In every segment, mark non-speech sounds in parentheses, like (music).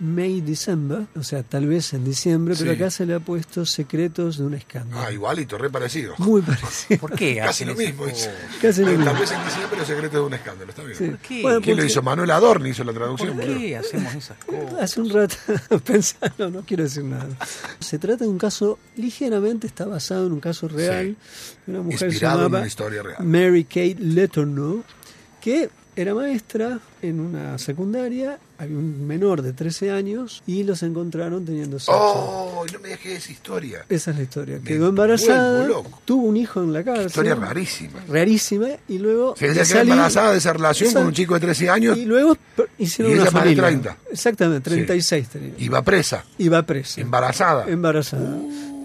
May December, o sea, tal vez en diciembre, pero Sí. acá se le ha puesto Secretos de un escándalo. Ah, igualito, re parecido. Muy parecido. (laughs) ¿Por qué (laughs) Casi lo mismo. Casi lo Tal mismo. vez en diciembre pero secreto de un escándalo, está bien. Sí. ¿Por qué? Bueno, ¿Quién lo porque hizo? Manuel Adorni hizo la traducción. ¿Por qué hacemos esas (laughs) cosas? Hace un rato pensando, no quiero decir nada. Se trata de un caso ligeramente, está basado en un caso real de una mujer Inspirado en llamada una historia real. Mary Kate Letourneau, que era maestra en una secundaria, había un menor de 13 años y los encontraron teniendo sexo. Oh, no me dejes esa historia. Esa es la historia. Me Quedó embarazada, tuvo un hijo en la cárcel. Historia rarísima. Rarísima, y luego. Se ella salir- embarazada de esa relación Esa- con un chico de 13 años Y luego hicieron Y una ella de familia. 30. Exactamente, 36 tenía. y va presa, va presa. embarazada. Embarazada.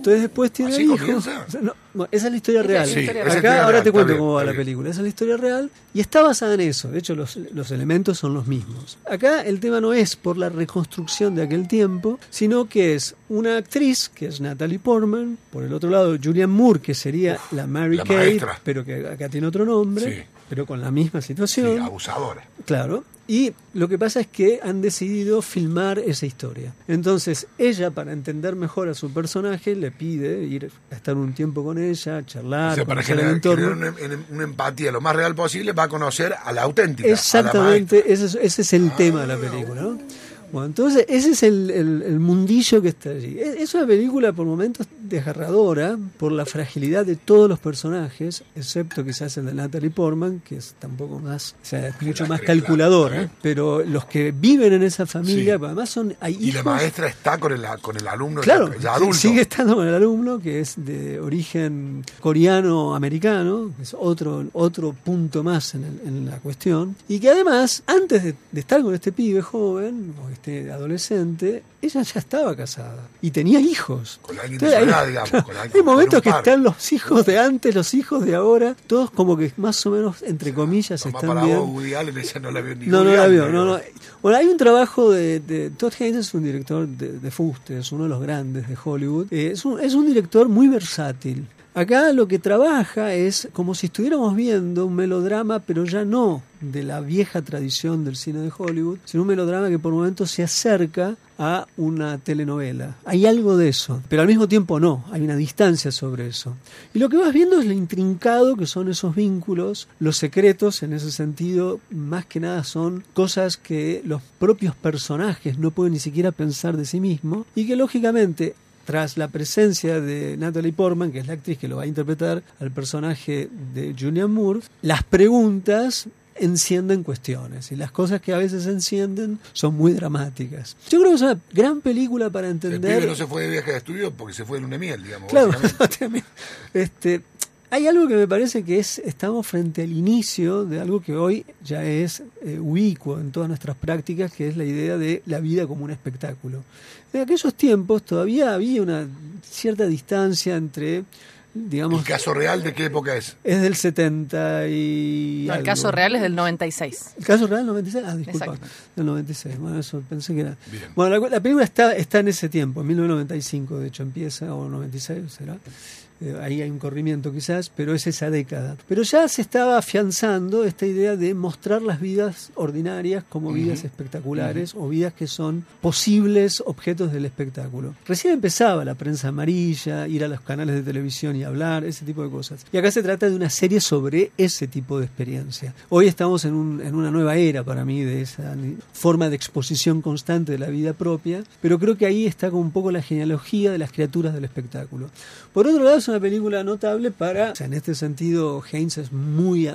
Entonces después tiene ¿Así el hijo. comienza? O sea, no, bueno, esa es la historia real. Sí, Acá historia ahora real, te cuento bien, cómo va la película. Esa es la historia real y está basada en eso. De hecho, los, los elementos son los mismos. Acá el tema no es por la reconstrucción de aquel tiempo, sino que es una actriz, que es Natalie Portman, por el otro lado Julianne Moore, que sería la Mary la Kate, maestra. pero que acá tiene otro nombre, Sí. Pero con la misma Sí, situación. abusadora. Claro. Y lo que pasa es que han decidido filmar esa historia. Entonces, ella, para entender mejor a su personaje, le pide ir a estar un tiempo con ella, O charlar, sea, para el generar, entorno. generar una, empatía lo más real posible, va a conocer a la auténtica. la Exactamente, ese es, ese es el tema de la película, ¿no? Bueno, entonces ese es el, el- el mundillo que está allí. Es, es una película por momentos desgarradora por la fragilidad de todos los personajes, excepto quizás el de Natalie Portman, que es tampoco más, o sea, es mucho más calculadora, pero los que viven en esa familia, Sí. pues además son, hay Y la hijos- maestra está con el, con el alumno Claro, adulto. sigue estando con el alumno que es de origen coreano-americano, es otro, otro punto más en, la cuestión, y que además, antes de, de estar con este pibe joven, o este adolescente, ella ya estaba casada y tenía hijos. Con alguien de su edad, digamos, con alguien- (laughs) hay momentos que están los hijos de antes, los hijos de ahora, todos como que más o menos, entre comillas, están para bien. vos, Woody Allen, esa no la vio ni No, la vio, no, no. Bueno, hay un trabajo de, de Todd Haynes, es un director de, de es uno de los grandes de Hollywood. Eh, es, un, es un director muy versátil. Acá lo que trabaja es como si estuviéramos viendo un melodrama, pero ya no de la vieja tradición del cine de Hollywood, sino un melodrama que por momentos se acerca a una telenovela. Hay algo de eso, pero al mismo tiempo no, hay una distancia sobre eso. Y lo que vas viendo es lo intrincado que son esos vínculos, los secretos en ese sentido, más que nada son cosas que los propios personajes no pueden ni siquiera pensar de sí mismos y que lógicamente tras la presencia de Natalie Portman, que es la actriz que lo va a interpretar al personaje de Julianne Moore, las preguntas encienden cuestiones y las cosas que a veces encienden son muy dramáticas. Yo creo que es una gran película para El entender. pibe no se fue de viaje de estudio porque se fue de luna miel, digamos. Claro, (laughs) también. este, hay algo que me parece que es estamos frente al inicio de algo que hoy ya es eh, ubicuo en todas nuestras prácticas, que es la idea de la vida como un espectáculo. En aquellos tiempos todavía había una cierta distancia entre, digamos, ¿El caso real de qué época es? es del 70 y... No, el algo. caso real es del 96. ¿El caso real 96? Ah, disculpa. Exacto. Del 96. Bueno, eso pensé que era. Bien. Bueno, la, la película está, está en ese tiempo, en 1995, de hecho empieza, o 96 será. Eh, ahí hay un corrimiento quizás, pero es esa década. Pero ya se estaba afianzando esta idea de mostrar las vidas ordinarias como vidas espectaculares o vidas que son posibles objetos del espectáculo. Recién empezaba la prensa amarilla, ir a los canales de televisión y hablar, ese tipo de cosas. Y acá se trata de una serie sobre ese tipo de experiencia. Hoy estamos en, un- en una nueva era para mí de esa forma de exposición constante de la vida propia, pero creo que ahí está como un poco la genealogía de las criaturas del espectáculo. Por otro lado, es una película notable para, o sea, en este sentido, Haynes es muy,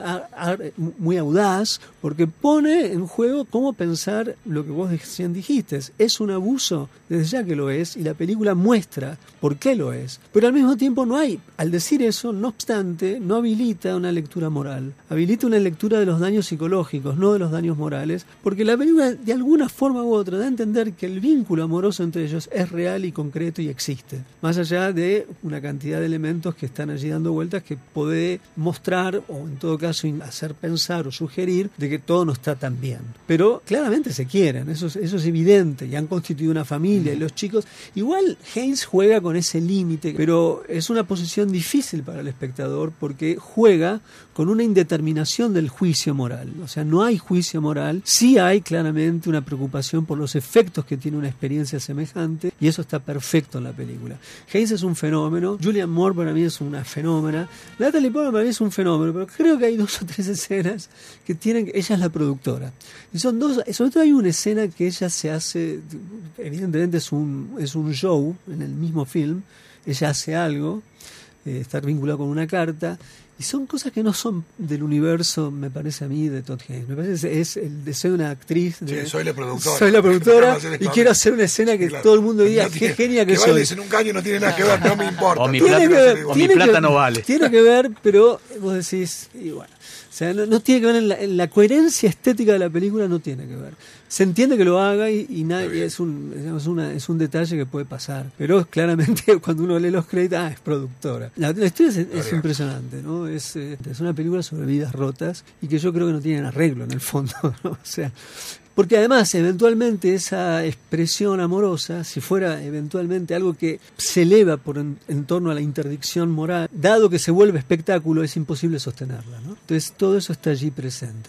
muy audaz, porque pone en juego cómo pensar lo que vos recién dijiste. Es un abuso, desde ya que lo es, y la película muestra por qué lo es. Pero al mismo tiempo no hay, al decir eso, no obstante, no habilita una lectura moral. Habilita una lectura de los daños psicológicos, no de los daños morales, porque la película de alguna forma u otra da a entender que el vínculo amoroso entre ellos es real y concreto y existe. Más allá de una cantidad de elementos que están allí dando vueltas que puede mostrar o en todo caso hacer pensar o sugerir de que todo no está tan bien. Pero claramente se quieren, eso es, eso es evidente, y han constituido una familia y los chicos... Igual Haynes juega con ese límite, pero es una posición difícil para el espectador porque juega con una indeterminación del juicio moral. O sea, no hay juicio moral, sí hay claramente una preocupación por los efectos que tiene una experiencia semejante y eso está perfecto en la película. Hayes es un fenómeno, Julian Moore para mí es una fenómena, Natalie Portman para mí es un fenómeno, pero creo que hay dos o tres escenas que tienen, ella es la productora. Y son dos, sobre todo hay una escena que ella se hace, evidentemente es un, es un show en el mismo film, ella hace algo, eh, estar vinculado con una carta, y son cosas que no son del universo, me parece a mí, de Todd Haynes. Me parece que es el deseo de una actriz. De, sí, soy la productora. Soy la productora y quiero hacer una escena que todo el mundo diga, qué genia que, que soy. en un caño no tiene nada que ver, no me importa. O mi plata, ver, o mi plata no vale. Tiene que ver, pero vos decís, y bueno. O sea, no, tiene que ver en la, en la, coherencia estética de la película, no tiene que ver. Se entiende que lo haga y, es, un, es, una, es un detalle que puede pasar. Pero claramente (laughs) cuando uno lee los créditos, ah, es productora. La, la historia es, es impresionante, ¿no? Es, eh, es una película sobre vidas rotas y que yo creo que no tienen arreglo en el fondo, (laughs) ¿no? O sea, porque además, eventualmente, esa expresión amorosa, si fuera eventualmente algo que se eleva por en, torno a la interdicción moral, dado que se vuelve espectáculo, es imposible sostenerla. ¿no? Entonces, todo eso está allí presente.